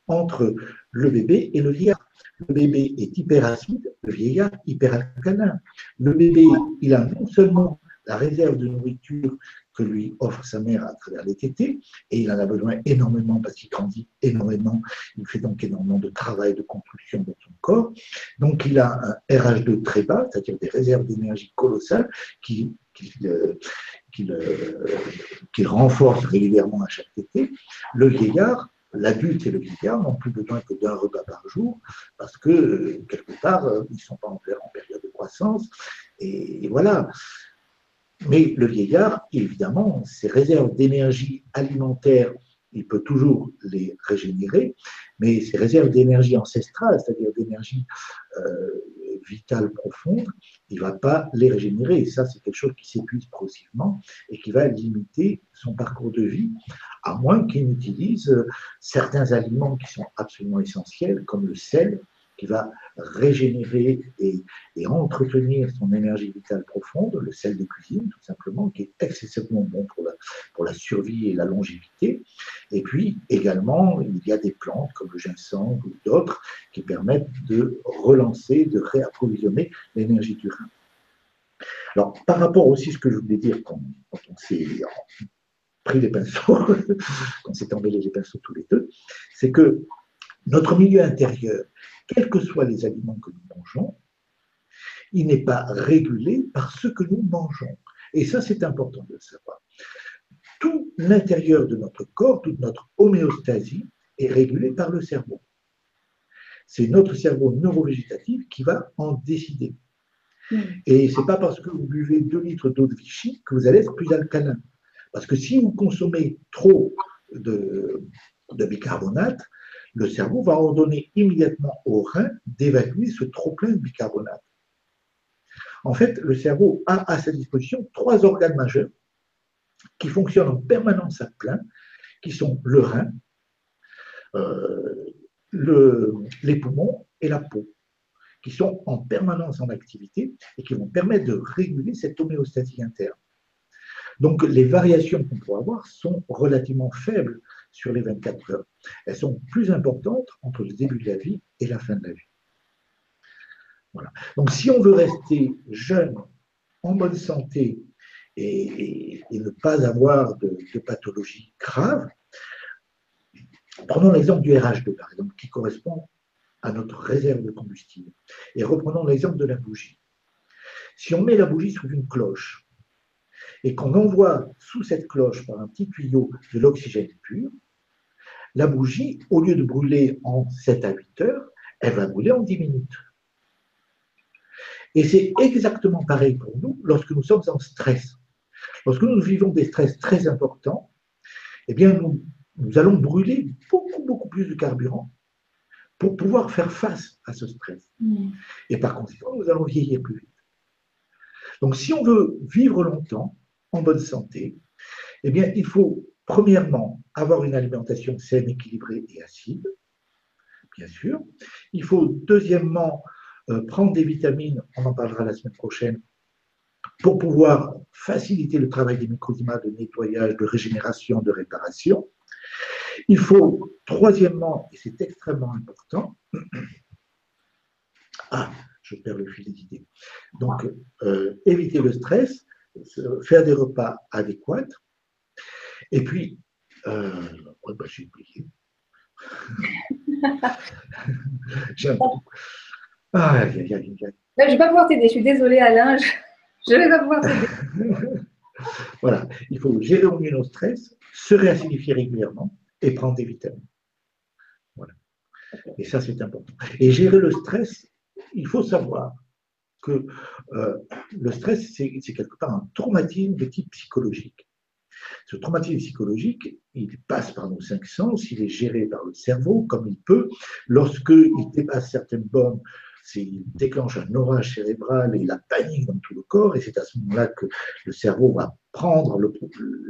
entre le bébé et le vieillard. Le bébé est hyperacide, le vieillard hyperalcalin. Le bébé, il a non seulement la réserve de nourriture que lui offre sa mère à travers les tétés, et il en a besoin énormément parce qu'il grandit énormément, il fait donc énormément de travail, de construction dans son corps. Donc il a un RH2 très bas, c'est-à-dire des réserves d'énergie colossales qui, qui, euh, renforce régulièrement à chaque été. Le vieillard, l'adulte et le vieillard n'ont plus besoin que d'un repas par jour parce que, quelque part, ils ne sont pas en, période de croissance. Et, voilà. Mais le vieillard, évidemment, ses réserves d'énergie alimentaire, il peut toujours les régénérer, mais ses réserves d'énergie ancestrale, c'est-à-dire d'énergie euh, vitale profonde, il ne va pas les régénérer. Et ça, c'est quelque chose qui s'épuise progressivement et qui va limiter son parcours de vie, à moins qu'il n'utilise certains aliments qui sont absolument essentiels, comme le sel, va régénérer et, entretenir son énergie vitale profonde, le sel de cuisine tout simplement, qui est excessivement bon pour la, survie et la longévité. Et puis également, il y a des plantes comme le ginseng ou d'autres qui permettent de relancer, de réapprovisionner l'énergie du rein. Alors, par rapport aussi à ce que je voulais dire quand, on s'est pris les pinceaux, quand s'est emmêlé les pinceaux tous les deux, c'est que notre milieu intérieur quels que soient les aliments que nous mangeons, il n'est pas régulé par ce que nous mangeons. Et ça, c'est important de le savoir. Tout l'intérieur de notre corps, toute notre homéostasie est régulé par le cerveau. C'est notre cerveau neurovégétatif qui va en décider. Hmm. Et ce n'est pas parce que vous buvez 2 litres d'eau de Vichy que vous allez être plus alcalin. Parce que si vous consommez trop de, de bicarbonate, le cerveau va ordonner immédiatement au rein d'évacuer ce trop-plein de bicarbonate. En fait, le cerveau a à sa disposition trois organes majeurs qui fonctionnent en permanence à plein, qui sont le rein, euh, les poumons et la peau, qui sont en permanence en activité et qui vont permettre de réguler cette homéostasie interne. Donc les variations qu'on pourra avoir sont relativement faibles sur les 24 heures. Elles sont plus importantes entre le début de la vie et la fin de la vie. Voilà. Donc si on veut rester jeune, en bonne santé et, ne pas avoir de, de pathologies graves, prenons l'exemple du RH2 par exemple, qui correspond à notre réserve de combustible. Et reprenons l'exemple de la bougie. Si on met la bougie sous une cloche et qu'on envoie sous cette cloche par un petit tuyau de l'oxygène pur, la bougie, au lieu de brûler en 7 à 8 heures, elle va brûler en 10 minutes. Et c'est exactement pareil pour nous lorsque nous sommes en stress. Lorsque nous vivons des stress très importants, eh bien, nous, nous allons brûler beaucoup, beaucoup plus de carburant pour pouvoir faire face à ce stress. Mm. Et par conséquent, nous allons vieillir plus vite. Donc, si on veut vivre longtemps, en bonne santé, eh bien, il faut premièrement avoir une alimentation saine, équilibrée et acide, bien sûr. Il faut deuxièmement euh, prendre des vitamines, on en parlera la semaine prochaine, pour pouvoir faciliter le travail des microdimats de nettoyage, de régénération, de réparation. Il faut, troisièmement, et c'est extrêmement important, ah, je perds le fil des idées, donc euh, éviter le stress, faire des repas adéquats, et puis, euh, bah, j'ai oublié. ah, je ne vais pas pouvoir t'aider, je suis désolée Alain, je ne vais pas pouvoir t'aider. voilà, il faut gérer au mieux nos stress, se réacidifier régulièrement et prendre des vitamines. Voilà. Et ça, c'est important. Et gérer le stress, il faut savoir que euh, le stress, c'est quelque part un traumatisme de type psychologique. Ce traumatisme psychologique, il passe par nos cinq sens, il est géré par le cerveau comme il peut. Lorsqu'il dépasse certaines bornes, il déclenche un orage cérébral et la panique dans tout le corps, et c'est à ce moment-là que le cerveau va prendre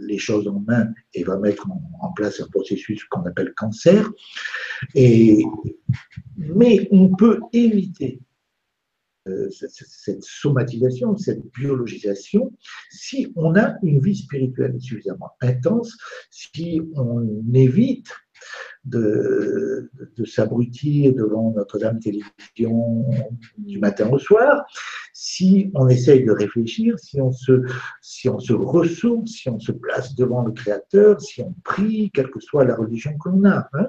les choses en main et va mettre en, place un processus qu'on appelle cancer. Et, mais on peut éviter euh, cette, somatisation, cette biologisation, si on a une vie spirituelle suffisamment intense, si on évite de, s'abrutir devant notre dame télévision du matin au soir, si on essaye de réfléchir, si on se, si se ressource, si on se place devant le Créateur, si on prie, quelle que soit la religion que l'on a. Hein.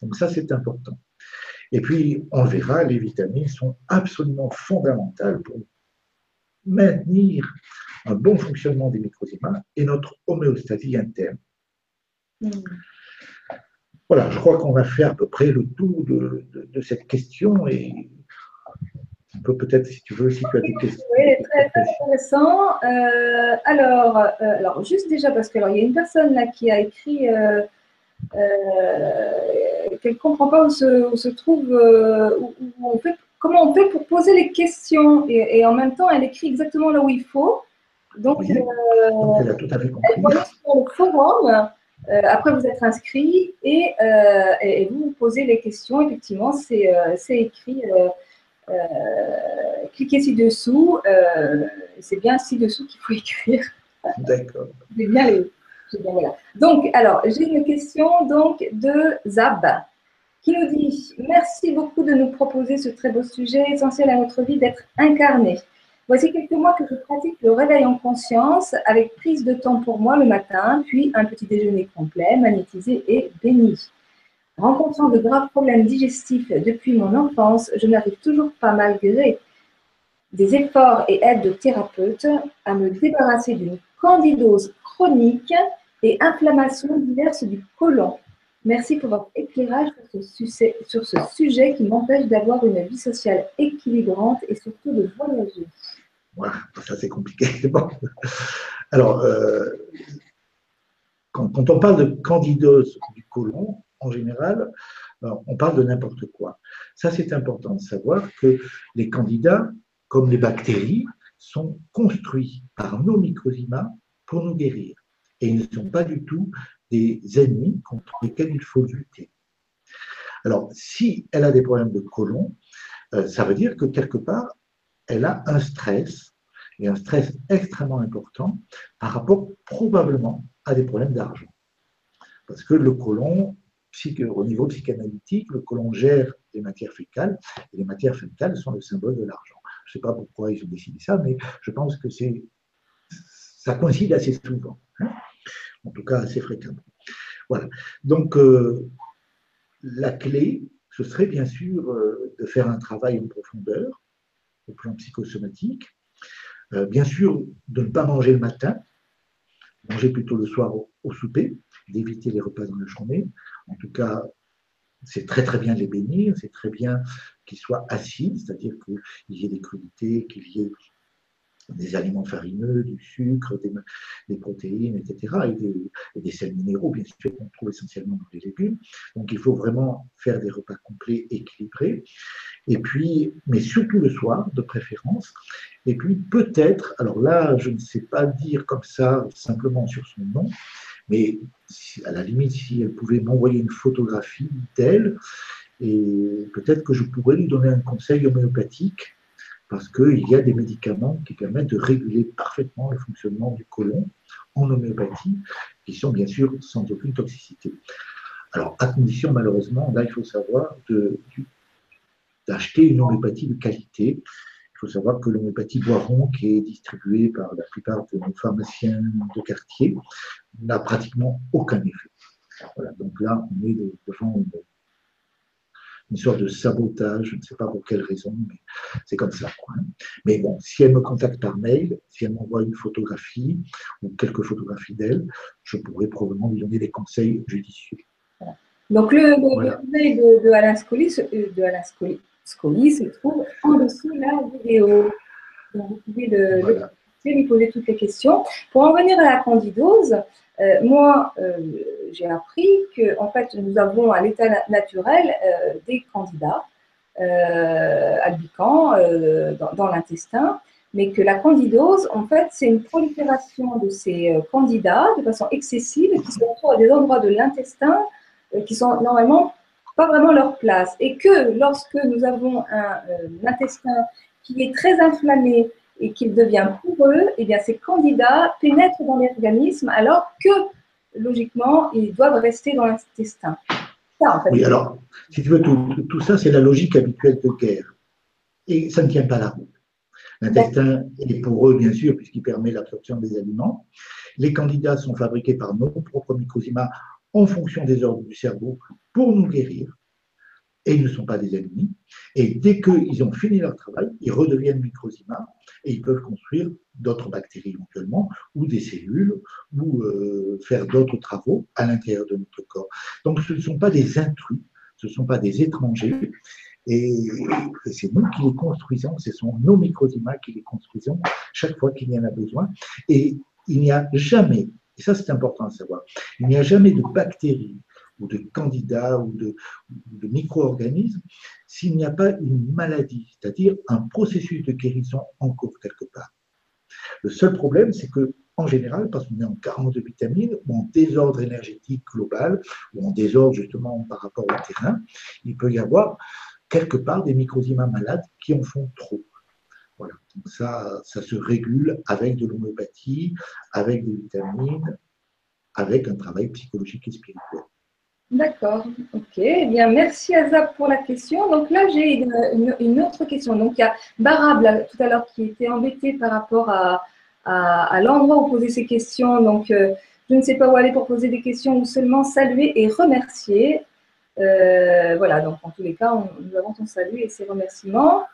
Donc ça, c'est important. Et puis, on verra, les vitamines sont absolument fondamentales pour maintenir un bon fonctionnement des microclimats et notre homéostasie interne. Mm. Voilà, je crois qu'on va faire à peu près le tour de, cette question et on peut peut-être, si tu veux, si tu as des questions. Oui, très, intéressant. Euh, alors, euh, alors, juste déjà, parce qu'il y a une personne là qui a écrit euh, qu'elle ne comprend pas où se, trouve, où, on fait, comment on fait pour poser les questions et, en même temps, elle écrit exactement là où il faut. Donc, elle a tout à fait compris. Elle sur le forum. Euh, après, vous êtes inscrit et, euh, et, vous posez les questions. Effectivement, c'est euh, écrit. cliquez ci-dessous. c'est bien ci-dessous qu'il faut écrire. D'accord. C'est bien les. voilà. Donc, alors, j'ai une question donc, de Zab qui nous dit Merci beaucoup de nous proposer ce très beau sujet essentiel à notre vie d'être incarné. Voici quelques mois que je pratique le réveil en conscience avec prise de temps pour moi le matin, puis un petit déjeuner complet, magnétisé et béni. Rencontrant de graves problèmes digestifs depuis mon enfance, je n'arrive toujours pas malgré des efforts et aides de thérapeute à me débarrasser d'une candidose chronique et inflammation diverses du côlon. Merci pour votre éclairage sur ce sujet, qui m'empêche d'avoir une vie sociale équilibrante et surtout de voyager. Voilà, ça c'est compliqué. Alors, euh, quand, on parle de candidose du côlon, en général, on parle de n'importe quoi. Ça, c'est important de savoir que les candidats, comme les bactéries, sont construits par nos microzymas pour nous guérir. Et ils ne sont pas du tout des ennemis contre lesquels il faut lutter. Alors, si elle a des problèmes de côlon, euh, ça veut dire que quelque part, elle a un stress, et un stress extrêmement important par rapport probablement à des problèmes d'argent. Parce que le côlon, au niveau psychanalytique, le côlon gère les matières fécales, et les matières fécales sont le symbole de l'argent. Je ne sais pas pourquoi ils ont décidé ça, mais je pense que ça coïncide assez souvent, hein. En tout cas assez fréquemment. Voilà. Donc, euh, la clé, ce serait bien sûr euh, de faire un travail en profondeur au plan psychosomatique. Euh, bien sûr, de ne pas manger le matin, manger plutôt le soir au souper, d'éviter les repas dans la journée. En tout cas, c'est très très bien de les bénir, c'est très bien qu'ils soient acides, c'est-à-dire qu'il y ait des crudités, qu'il y ait des aliments farineux, du sucre, des, protéines, etc., et des, sels minéraux, bien sûr, qu'on trouve essentiellement dans les légumes. Donc il faut vraiment faire des repas complets, équilibrés, et puis, mais surtout le soir, de préférence. Et puis peut-être, alors là, je ne sais pas dire comme ça, simplement sur son nom, mais à la limite, si elle pouvait m'envoyer une photographie d'elle, et peut-être que je pourrais lui donner un conseil homéopathique, parce qu'il y a des médicaments qui permettent de réguler parfaitement le fonctionnement du côlon en homéopathie, qui sont bien sûr sans aucune toxicité. Alors, à condition, malheureusement, là, il faut savoir d'acheter une homéopathie de qualité faut savoir que l'homéopathie Boiron, qui est distribuée par la plupart de nos pharmaciens de quartier, n'a pratiquement aucun effet. Voilà, donc là, on est devant une, sorte de sabotage, je ne sais pas pour quelle raison, mais c'est comme ça. Mais bon, si elle me contacte par mail, si elle m'envoie une photographie ou quelques photographies d'elle, je pourrais probablement lui donner des conseils judicieux. Donc le, mail de, Alain Scoli, euh, de Alain Scoli Scoli se trouve en dessous de la vidéo. Donc, vous pouvez le, lui poser toutes les questions. Pour en venir à la candidose, euh, moi, euh, j'ai appris que en fait, nous avons à l'état naturel euh, des candidats albicans dans, l'intestin, mais que la candidose, en fait, c'est une prolifération de ces candidats de façon excessive qui se retrouvent à des endroits de l'intestin qui sont normalement pas vraiment leur place. Et que lorsque nous avons un, intestin qui est très inflammé et qu'il devient poreux, eh bien, ces candidats pénètrent dans l'organisme alors que, logiquement, ils doivent rester dans l'intestin. Oui, alors, si tu veux, tout, ça, c'est la logique habituelle de guerre. Et ça ne tient pas la route. L'intestin est poreux, bien sûr, puisqu'il permet l'absorption des aliments. Les candidats sont fabriqués par nos propres microzymas en fonction des ordres du cerveau pour nous guérir. Et ils ne sont pas des ennemis. Et dès qu'ils ont fini leur travail, ils redeviennent microzymas et ils peuvent construire d'autres bactéries éventuellement, ou des cellules, ou euh, faire d'autres travaux à l'intérieur de notre corps. Donc ce ne sont pas des intrus, ce ne sont pas des étrangers. Et, c'est nous qui les construisons, ce sont nos microzymas qui les construisons chaque fois qu'il y en a besoin. Et il n'y a jamais et ça, c'est important à savoir. Il n'y a jamais de bactéries ou de candidats ou de, micro-organismes s'il n'y a pas une maladie, c'est-à-dire un processus de guérison en cours quelque part. Le seul problème, c'est que en général, parce qu'on est en carence de vitamines ou en désordre énergétique global ou en désordre justement par rapport au terrain, il peut y avoir quelque part des microzymas malades qui en font trop. Voilà. Donc ça, ça se régule avec de l'homéopathie, avec des vitamines, avec un travail psychologique et spirituel. D'accord, ok. Eh bien, merci Azab pour la question. Donc là, j'ai une, autre question. Donc, il y a Barab, tout à l'heure, qui était embêté par rapport à, l'endroit où poser ses questions. Donc, euh, je ne sais pas où aller pour poser des questions ou seulement saluer et remercier. Euh, voilà, donc en tous les cas, nous avons ton salut et ses remerciements.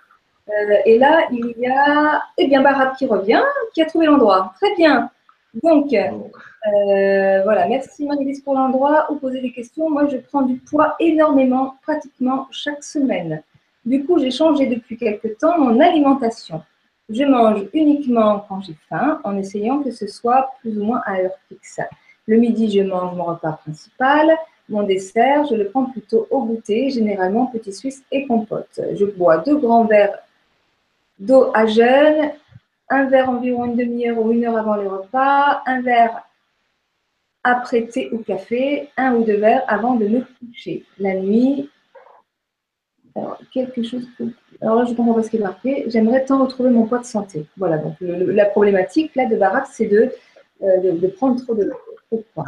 Euh, et là, il y a eh bien, Barat qui revient, qui a trouvé l'endroit. Très bien. Donc, euh, voilà, merci Marie-Lise pour l'endroit. Vous posez des questions. Moi, je prends du poids énormément, pratiquement chaque semaine. Du coup, j'ai changé depuis quelque temps mon alimentation. Je mange uniquement quand j'ai faim, en essayant que ce soit plus ou moins à heure fixe. Le midi, je mange mon repas principal. Mon dessert, je le prends plutôt au goûter, généralement petit suisse et compote. Je bois deux grands verres d'eau à jeûne, un verre environ une demi-heure ou une heure avant le repas, un verre après thé ou café, un ou deux verres avant de me coucher. La nuit, alors, quelque chose. Alors là, je comprends pas ce qui est marqué. J'aimerais tant retrouver mon poids de santé. Voilà, donc la problématique là de Barak, c'est de, euh, de, prendre trop de, poids.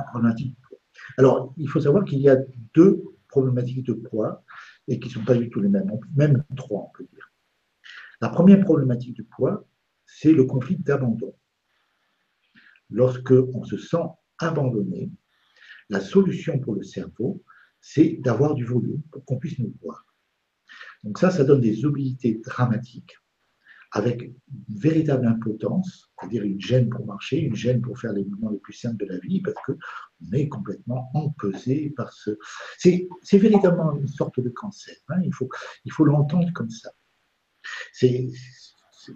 Alors, il faut savoir qu'il y a deux problématiques de poids et qui ne sont pas du tout les mêmes, même trois, on peut dire. La première problématique du poids, c'est le conflit d'abandon. Lorsque on se sent abandonné, la solution pour le cerveau, c'est d'avoir du volume pour qu'on puisse nous voir. Donc ça, ça donne des oblités dramatiques avec une véritable impotence, c'est-à-dire une gêne pour marcher, une gêne pour faire les mouvements les plus simples de la vie, parce qu'on est complètement empesé par ce... C'est véritablement une sorte de cancer, hein. il faut, il faut l'entendre comme ça. C'est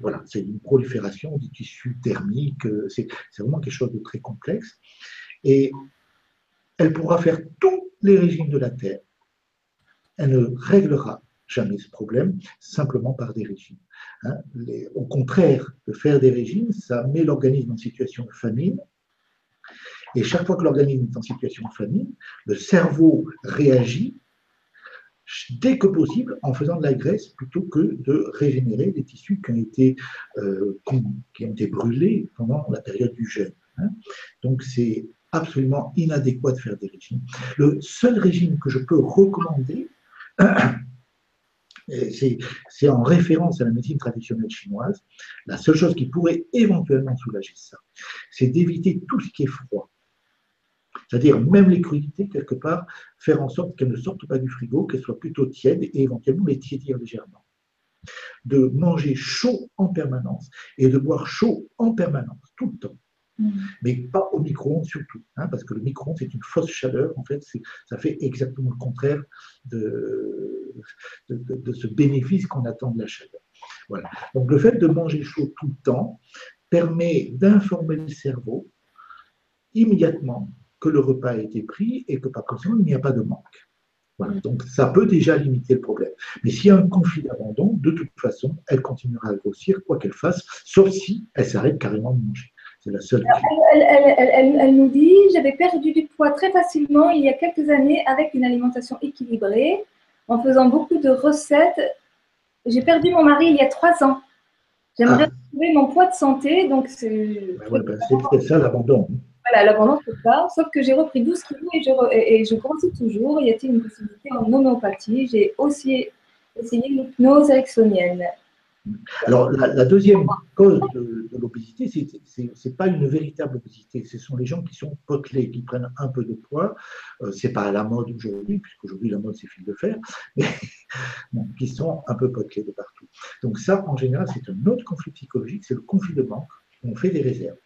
voilà, c'est une prolifération du tissu thermique, c'est vraiment quelque chose de très complexe. Et elle pourra faire tous les régimes de la Terre. Elle ne réglera jamais ce problème simplement par des régimes. Hein. au contraire de faire des régimes, ça met l'organisme en situation de famine. Et chaque fois que l'organisme est en situation de famine, le cerveau réagit dès que possible en faisant de la graisse plutôt que de régénérer les tissus qui ont été, euh, qui ont été brûlés pendant la période du jeûne. Hein. Donc c'est absolument inadéquat de faire des régimes. Le seul régime que je peux recommander, c'est en référence à la médecine traditionnelle chinoise, la seule chose qui pourrait éventuellement soulager ça, c'est d'éviter tout ce qui est froid. C'est-à-dire même les crudités, quelque part, faire en sorte qu'elles ne sortent pas du frigo, qu'elles soient plutôt tièdes et éventuellement les tiédir légèrement. De manger chaud en permanence et de boire chaud en permanence, tout le temps. Mm. Mais pas au micro-ondes surtout, hein, parce que le micro-ondes, c'est une fausse chaleur. En fait, ça fait exactement le contraire de, de, ce bénéfice qu'on attend de la chaleur. Voilà. Donc, le fait de manger chaud tout le temps permet d'informer le cerveau immédiatement que le repas a été pris et que par conséquent, il n'y a pas de manque. Voilà. Donc, ça peut déjà limiter le problème. Mais s'il y a un conflit d'abandon, de toute façon, elle continuera à grossir, quoi qu'elle fasse, sauf si elle s'arrête carrément de manger. C'est la seule. Elle, nous dit J'avais perdu du poids très facilement il y a quelques années avec une alimentation équilibrée, en faisant beaucoup de recettes. J'ai perdu mon mari il y a trois ans. J'aimerais ah. retrouver mon poids de santé. Donc, c'est ben ben, ça l'abandon. Voilà, l'abandon, c'est ça. Sauf que j'ai repris 12 kilos et je, et je grossis toujours. Y a-t-il une possibilité en homéopathie? J'ai aussi essayé l'hypnose ericksonienne. Alors, la, deuxième cause de, l'obésité, ce n'est pas une véritable obésité. Ce sont les gens qui sont potelés, qui prennent un peu de poids. Euh, ce n'est pas à la mode aujourd'hui, puisqu'aujourd'hui la mode c'est fil de fer, mais qui sont un peu potelés de partout. Donc, ça, en général, c'est un autre conflit psychologique, c'est le conflit de manque. On fait des réserves.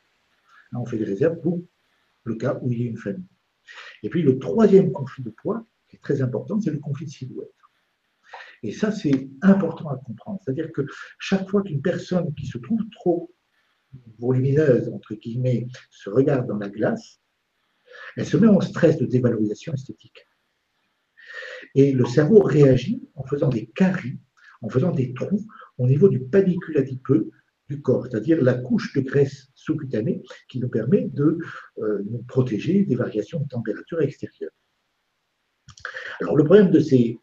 On fait des réserves pour le cas où il y a une famille. Et puis, le troisième conflit de poids, qui est très important, c'est le conflit de silhouette. Et ça, c'est important à comprendre. C'est-à-dire que chaque fois qu'une personne qui se trouve trop volumineuse, entre guillemets, se regarde dans la glace, elle se met en stress de dévalorisation esthétique. Et le cerveau réagit en faisant des caries, en faisant des trous au niveau du panicule adipeux du corps, c'est-à-dire la couche de graisse sous-cutanée qui nous permet de euh, nous protéger des variations de température extérieure. Alors le problème de ces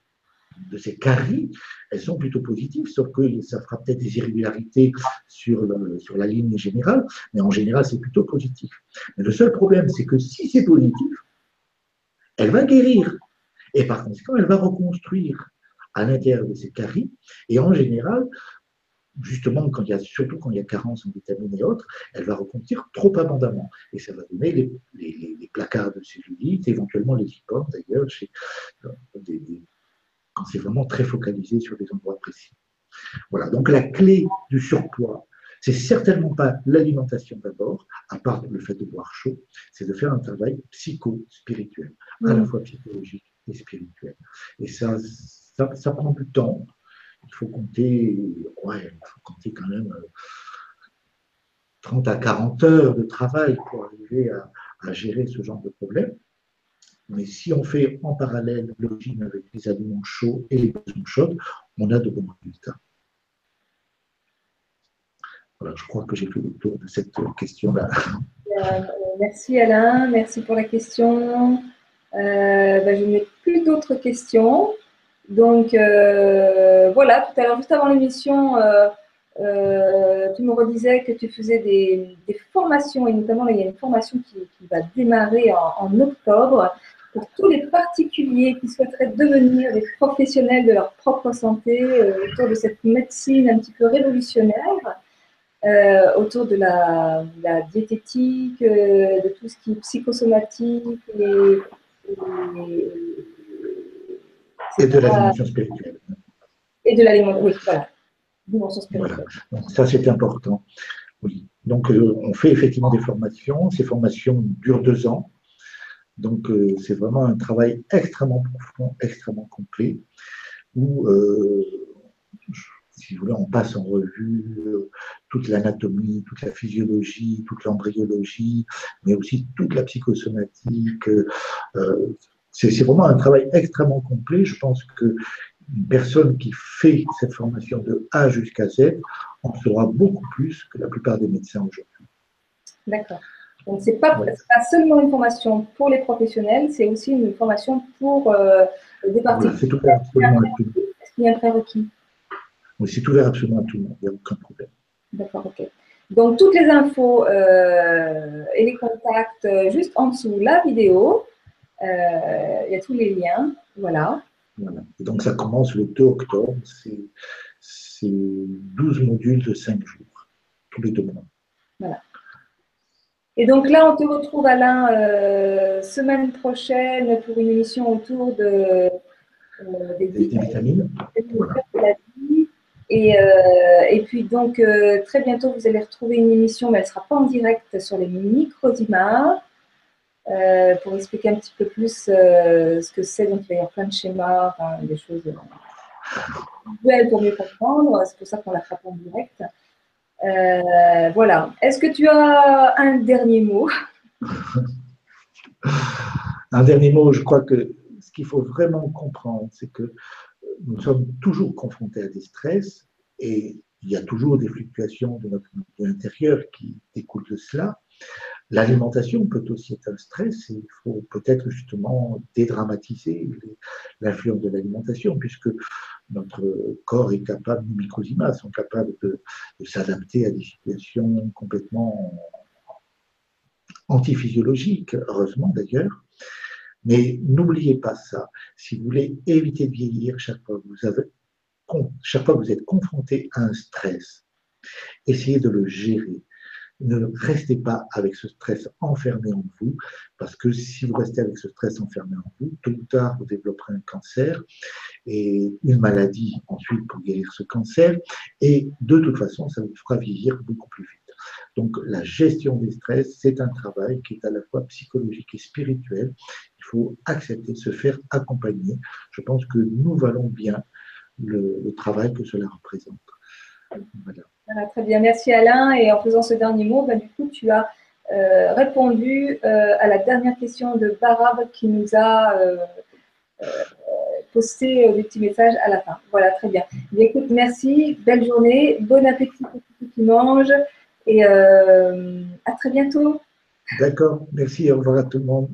de ces caries, elles sont plutôt positives, sauf que ça fera peut-être des irrégularités sur, sur la ligne générale, mais en général, c'est plutôt positif. Mais le seul problème, c'est que si c'est positif, elle va guérir. Et par conséquent, elle va reconstruire à l'intérieur de ces caries. Et en général, justement, quand il y a, surtout quand il y a carence en vitamines et autres, elle va reconstruire trop abondamment. Et ça va donner les, les, placards de cellulite, éventuellement les lipomes d'ailleurs, chez des, quand c'est vraiment très focalisé sur des endroits précis. Voilà, donc la clé du surpoids, c'est certainement pas l'alimentation d'abord, à part le fait de boire chaud, c'est de faire un travail psycho-spirituel, à la fois psychologique et spirituel. Et ça, ça, prend du temps. Il faut compter, ouais, il faut compter quand même 30 euh, à 40 heures de travail pour arriver à, gérer ce genre de problème. Mais si on fait en parallèle le régime avec les aliments chauds et les boissons chaudes, on a de bons résultats. Voilà, je crois que j'ai fait le tour de cette question-là. Euh, merci Alain, merci pour la question. Euh, ben, je n'ai plus d'autres questions. Donc euh, voilà, tout à l'heure, juste avant l'émission, tu me redisais que tu faisais des, formations, et notamment il y a une formation qui, va démarrer en, octobre pour tous les particuliers qui souhaiteraient devenir des professionnels de leur propre santé autour de cette médecine un petit peu révolutionnaire. Euh, autour de la, diététique, euh, de tout ce qui est psychosomatique et, et, de la dimension spirituelle. Et de la oui, voilà. Dimension spirituelle. Voilà. ça, c'est important. Oui. Donc, euh, on fait effectivement des formations. Ces formations durent deux ans. Donc, c'est vraiment un travail extrêmement profond, extrêmement complet, où si vous voulez, on passe en revue euh, toute l'anatomie, toute la physiologie, toute l'embryologie, mais aussi toute la psychosomatique. C'est vraiment un travail extrêmement complet. Je pense que une personne qui fait cette formation de A jusqu'à Z en saura beaucoup plus que la plupart des médecins aujourd'hui. D'accord. Donc, ce n'est pas, seulement une formation pour les professionnels, c'est aussi une formation pour euh, des particuliers. c'est tout Est-ce qu'il y a un prérequis? C'est ouvert absolument à tout le monde, il n'y a aucun problème. D'accord, ok. Donc, toutes les infos euh, et les contacts euh, juste en dessous la vidéo. Euh, il y a tous les liens. Voilà. voilà. donc, ça commence le 2 octobre. C'est 12 modules de 5 jours, tous les deux mois. Voilà. Et donc là, on te retrouve, Alain, semaine prochaine pour une émission autour de, des, vitamines. Et, euh, et, puis donc euh, très bientôt vous allez retrouver une émission, mais elle ne sera pas en direct sur les microdimars euh, pour expliquer un petit peu plus ce que c'est. Donc il va y avoir plein de schémas, des choses visuelles pour mieux comprendre. C'est pour ça qu'on la fera pas en direct. voilà. Est-ce que tu as un dernier mot? Un dernier mot, je crois que ce qu'il faut vraiment comprendre, c'est que nous sommes toujours confrontés à des stress et il y a toujours des fluctuations de notre de l'intérieur qui découlent de cela. L'alimentation peut aussi être un stress et il faut peut-être justement dédramatiser l'influence de l'alimentation puisque notre corps est capable, nos microclimats sont capables de, s'adapter à des situations complètement antiphysiologiques, heureusement d'ailleurs. Mais n'oubliez pas ça. Si vous voulez éviter de vieillir chaque fois que vous êtes confronté à un stress, essayez de le gérer. Ne restez pas avec ce stress enfermé en vous, parce que si vous restez avec ce stress enfermé en vous, tôt ou tard, vous développerez un cancer et une maladie ensuite pour guérir ce cancer. Et de toute façon, ça vous fera vieillir beaucoup plus vite. Donc la gestion des stress, c'est un travail qui est à la fois psychologique et spirituel. Il faut accepter de se faire accompagner. Je pense que nous valons bien le, travail que cela représente. Voilà. Très bien, merci Alain. Et en faisant ce dernier mot, ben, du coup, tu as euh, répondu euh, à la dernière question de Barab qui nous a euh, posté des petits messages à la fin. Voilà, très bien. écoute, merci, belle journée, bon appétit pour ceux qui mangent. Et à très bientôt. D'accord, merci, au revoir à tout le monde.